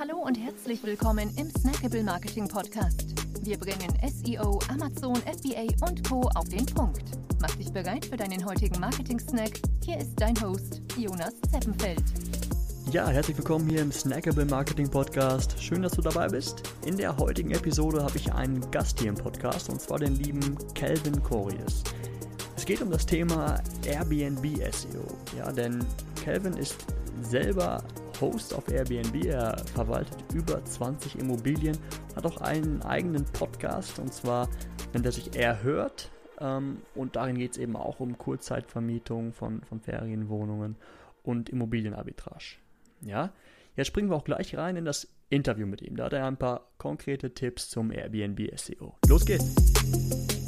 Hallo und herzlich willkommen im Snackable Marketing Podcast. Wir bringen SEO, Amazon, FBA und Co. auf den Punkt. Mach dich bereit für deinen heutigen Marketing-Snack. Hier ist dein Host, Jonas Zeppenfeld. Ja, herzlich willkommen hier im Snackable Marketing Podcast. Schön, dass du dabei bist. In der heutigen Episode habe ich einen Gast hier im Podcast und zwar den lieben Calvin Corius. Es geht um das Thema Airbnb SEO. Ja, denn Calvin ist selber Host auf Airbnb. Er verwaltet über 20 Immobilien, hat auch einen eigenen Podcast und zwar nennt er sich Er hört. Ähm, und darin geht es eben auch um Kurzzeitvermietung von, von Ferienwohnungen und Immobilienarbitrage. Ja, jetzt springen wir auch gleich rein in das Interview mit ihm. Da hat er ein paar konkrete Tipps zum Airbnb SEO. Los geht's!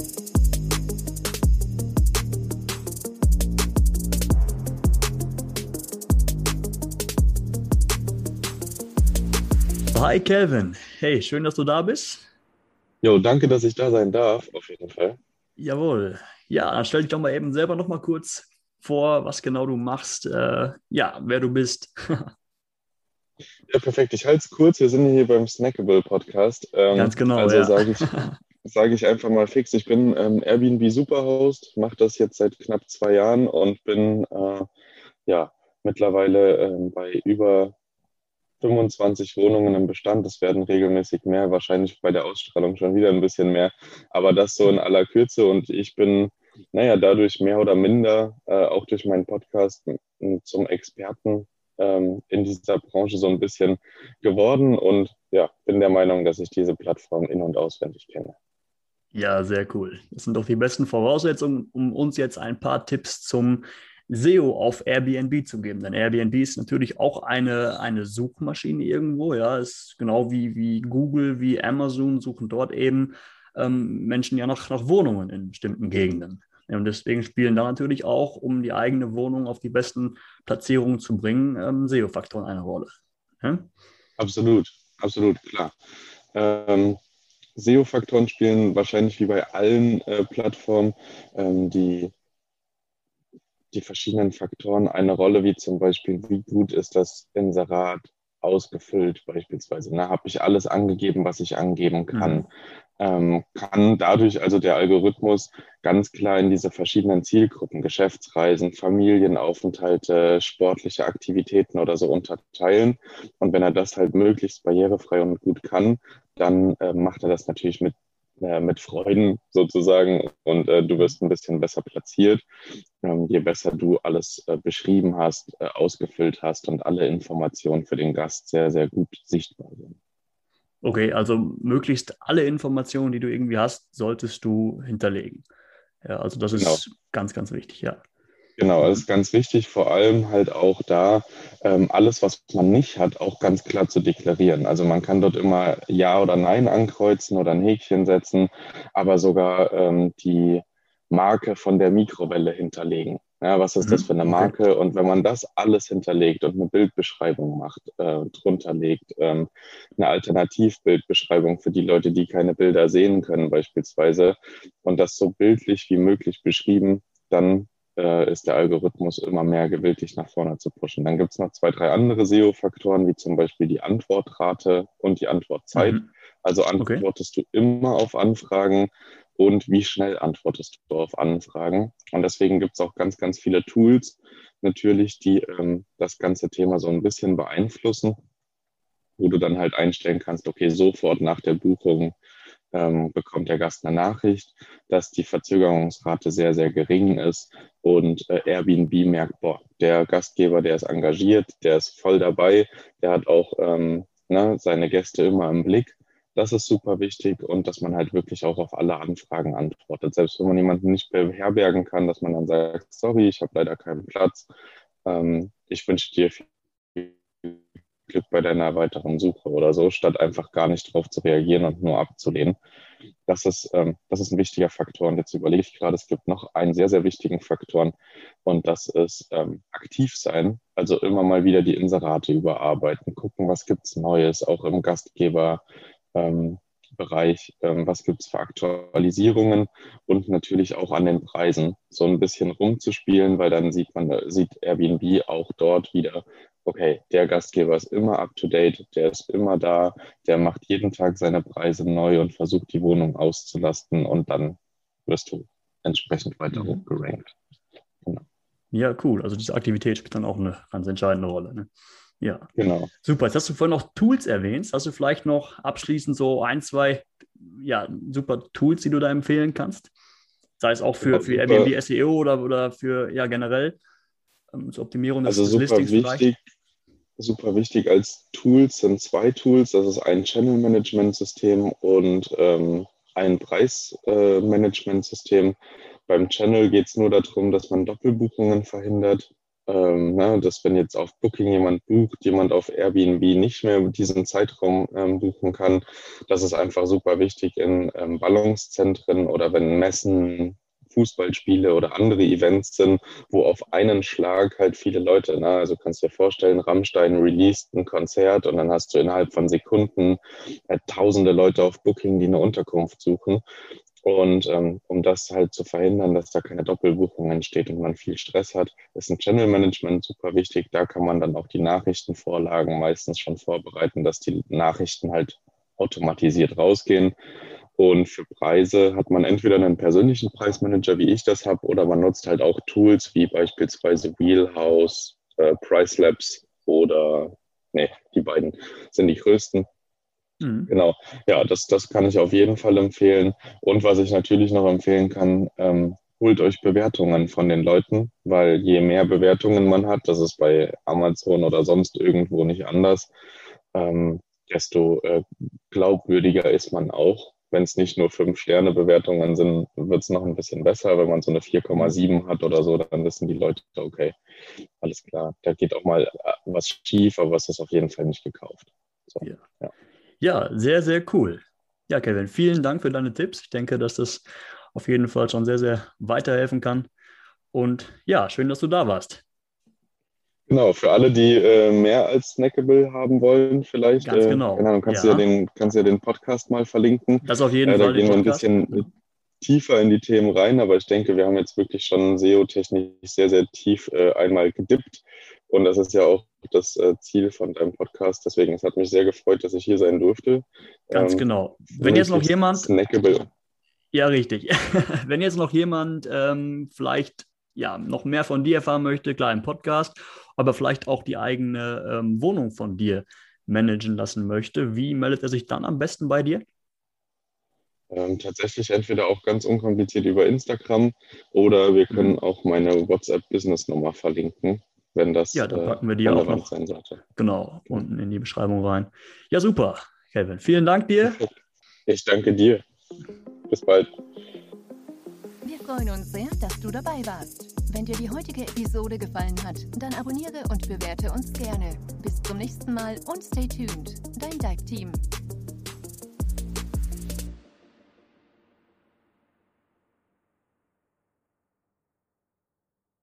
Hi Kelvin. Hey, schön, dass du da bist. Jo, danke, dass ich da sein darf, auf jeden Fall. Jawohl. Ja, dann stell dich doch mal eben selber noch mal kurz vor, was genau du machst. Äh, ja, wer du bist. ja, perfekt. Ich halte es kurz. Wir sind hier beim Snackable Podcast. Ähm, Ganz genau. Also ja. sage ich, sag ich einfach mal fix. Ich bin ähm, Airbnb Superhost, mache das jetzt seit knapp zwei Jahren und bin äh, ja mittlerweile äh, bei über 25 Wohnungen im Bestand. Es werden regelmäßig mehr, wahrscheinlich bei der Ausstrahlung schon wieder ein bisschen mehr. Aber das so in aller Kürze. Und ich bin, naja, dadurch mehr oder minder, äh, auch durch meinen Podcast, zum Experten ähm, in dieser Branche so ein bisschen geworden. Und ja, bin der Meinung, dass ich diese Plattform in- und auswendig kenne. Ja, sehr cool. Das sind doch die besten Voraussetzungen, um uns jetzt ein paar Tipps zum SEO auf Airbnb zu geben. Denn Airbnb ist natürlich auch eine, eine Suchmaschine irgendwo, ja, ist genau wie, wie Google, wie Amazon suchen dort eben ähm, Menschen ja nach, nach Wohnungen in bestimmten Gegenden. Und deswegen spielen da natürlich auch, um die eigene Wohnung auf die besten Platzierungen zu bringen, ähm, SEO-Faktoren eine Rolle. Ja? Absolut, absolut, klar. Ähm, SEO-Faktoren spielen wahrscheinlich wie bei allen äh, Plattformen ähm, die die verschiedenen Faktoren eine Rolle, wie zum Beispiel, wie gut ist das Inserat ausgefüllt beispielsweise. Ne? Habe ich alles angegeben, was ich angeben kann? Mhm. Ähm, kann dadurch also der Algorithmus ganz klar in diese verschiedenen Zielgruppen, Geschäftsreisen, Familienaufenthalte, sportliche Aktivitäten oder so unterteilen. Und wenn er das halt möglichst barrierefrei und gut kann, dann äh, macht er das natürlich mit äh, mit Freuden sozusagen und äh, du wirst ein bisschen besser platziert, ähm, je besser du alles äh, beschrieben hast, äh, ausgefüllt hast und alle Informationen für den Gast sehr, sehr gut sichtbar sind. Okay, also möglichst alle Informationen, die du irgendwie hast, solltest du hinterlegen. Ja, also das genau. ist ganz, ganz wichtig, ja. Genau, das ist ganz wichtig, vor allem halt auch da, ähm, alles, was man nicht hat, auch ganz klar zu deklarieren. Also man kann dort immer Ja oder Nein ankreuzen oder ein Häkchen setzen, aber sogar ähm, die Marke von der Mikrowelle hinterlegen. Ja, was ist das mhm, für eine Marke? Okay. Und wenn man das alles hinterlegt und eine Bildbeschreibung macht, äh, drunter legt, ähm, eine Alternativbildbeschreibung für die Leute, die keine Bilder sehen können beispielsweise, und das so bildlich wie möglich beschrieben, dann äh, ist der Algorithmus immer mehr gewillt, dich nach vorne zu pushen. Dann gibt es noch zwei, drei andere SEO-Faktoren, wie zum Beispiel die Antwortrate und die Antwortzeit. Mhm. Also antwortest okay. du immer auf Anfragen und wie schnell antwortest du auf Anfragen. Und deswegen gibt es auch ganz, ganz viele Tools natürlich, die ähm, das ganze Thema so ein bisschen beeinflussen, wo du dann halt einstellen kannst, okay, sofort nach der Buchung ähm, bekommt der Gast eine Nachricht, dass die Verzögerungsrate sehr, sehr gering ist und äh, Airbnb merkt, boah, der Gastgeber, der ist engagiert, der ist voll dabei, der hat auch ähm, ne, seine Gäste immer im Blick. Das ist super wichtig und dass man halt wirklich auch auf alle Anfragen antwortet. Selbst wenn man jemanden nicht beherbergen kann, dass man dann sagt, sorry, ich habe leider keinen Platz. Ähm, ich wünsche dir viel Glück bei deiner weiteren Suche oder so, statt einfach gar nicht drauf zu reagieren und nur abzulehnen. Das ist, ähm, das ist ein wichtiger Faktor. Und jetzt überlege ich gerade, es gibt noch einen sehr, sehr wichtigen Faktor und das ist ähm, aktiv sein. Also immer mal wieder die Inserate überarbeiten, gucken, was gibt es Neues, auch im Gastgeber. Ähm, Bereich, ähm, was gibt es für Aktualisierungen und natürlich auch an den Preisen so ein bisschen rumzuspielen, weil dann sieht man, sieht Airbnb auch dort wieder, okay, der Gastgeber ist immer up-to-date, der ist immer da, der macht jeden Tag seine Preise neu und versucht die Wohnung auszulasten und dann wirst du entsprechend weiter mhm. hochgerankt. Genau. Ja, cool. Also diese Aktivität spielt dann auch eine ganz entscheidende Rolle. Ne? Ja, genau. Super. Jetzt hast du vorhin noch Tools erwähnt. Hast du vielleicht noch abschließend so ein, zwei ja, super Tools, die du da empfehlen kannst? Sei es auch für, für Airbnb SEO oder, oder für ja generell ähm, zur Optimierung des, also super Listings wichtig, Super wichtig als Tools sind zwei Tools. Das ist ein Channel Management System und ähm, ein Preismanagementsystem. Äh, Beim Channel geht es nur darum, dass man Doppelbuchungen verhindert. Ähm, ne, dass wenn jetzt auf Booking jemand bucht, jemand auf Airbnb nicht mehr diesen Zeitraum ähm, buchen kann. Das ist einfach super wichtig in ähm, Ballungszentren oder wenn Messen, Fußballspiele oder andere Events sind, wo auf einen Schlag halt viele Leute, ne, also kannst du dir vorstellen, Rammstein released ein Konzert und dann hast du innerhalb von Sekunden halt tausende Leute auf Booking, die eine Unterkunft suchen. Und ähm, um das halt zu verhindern, dass da keine Doppelbuchung entsteht und man viel Stress hat, ist ein Channel Management super wichtig. Da kann man dann auch die Nachrichtenvorlagen meistens schon vorbereiten, dass die Nachrichten halt automatisiert rausgehen. Und für Preise hat man entweder einen persönlichen Preismanager, wie ich das habe, oder man nutzt halt auch Tools wie beispielsweise Wheelhouse, äh, Pricelabs oder, nee, die beiden sind die größten. Mhm. Genau, ja, das, das kann ich auf jeden Fall empfehlen. Und was ich natürlich noch empfehlen kann, ähm, holt euch Bewertungen von den Leuten, weil je mehr Bewertungen man hat, das ist bei Amazon oder sonst irgendwo nicht anders, ähm, desto äh, glaubwürdiger ist man auch wenn es nicht nur fünf Sterne Bewertungen sind, wird es noch ein bisschen besser. Wenn man so eine 4,7 hat oder so, dann wissen die Leute, okay, alles klar, da geht auch mal äh, was schief, aber es ist auf jeden Fall nicht gekauft. So, ja. Ja. Ja, sehr, sehr cool. Ja, Kevin, vielen Dank für deine Tipps. Ich denke, dass das auf jeden Fall schon sehr, sehr weiterhelfen kann. Und ja, schön, dass du da warst. Genau, für alle, die äh, mehr als Snackable haben wollen, vielleicht. Ganz genau. Äh, genau kannst, ja. Du ja den, kannst ja den Podcast mal verlinken. Das auf jeden äh, Fall. Da gehen wir ein bisschen tiefer in die Themen rein, aber ich denke, wir haben jetzt wirklich schon SEO-technisch sehr, sehr tief äh, einmal gedippt. Und das ist ja auch das äh, Ziel von deinem Podcast. Deswegen, es hat mich sehr gefreut, dass ich hier sein durfte. Ganz ähm, genau. Wenn jetzt noch jemand. Snackable. Ja, richtig. Wenn jetzt noch jemand ähm, vielleicht ja, noch mehr von dir erfahren möchte, klar im Podcast, aber vielleicht auch die eigene ähm, Wohnung von dir managen lassen möchte, wie meldet er sich dann am besten bei dir? Ähm, tatsächlich entweder auch ganz unkompliziert über Instagram oder wir können mhm. auch meine WhatsApp-Business-Nummer verlinken, wenn das ja, dann packen wir die auch noch sein sollte. Genau, unten in die Beschreibung rein. Ja, super, Kevin. Vielen Dank dir. Ich danke dir. Bis bald freuen uns sehr, dass du dabei warst. Wenn dir die heutige Episode gefallen hat, dann abonniere und bewerte uns gerne. Bis zum nächsten Mal und stay tuned. Dein Dive Team.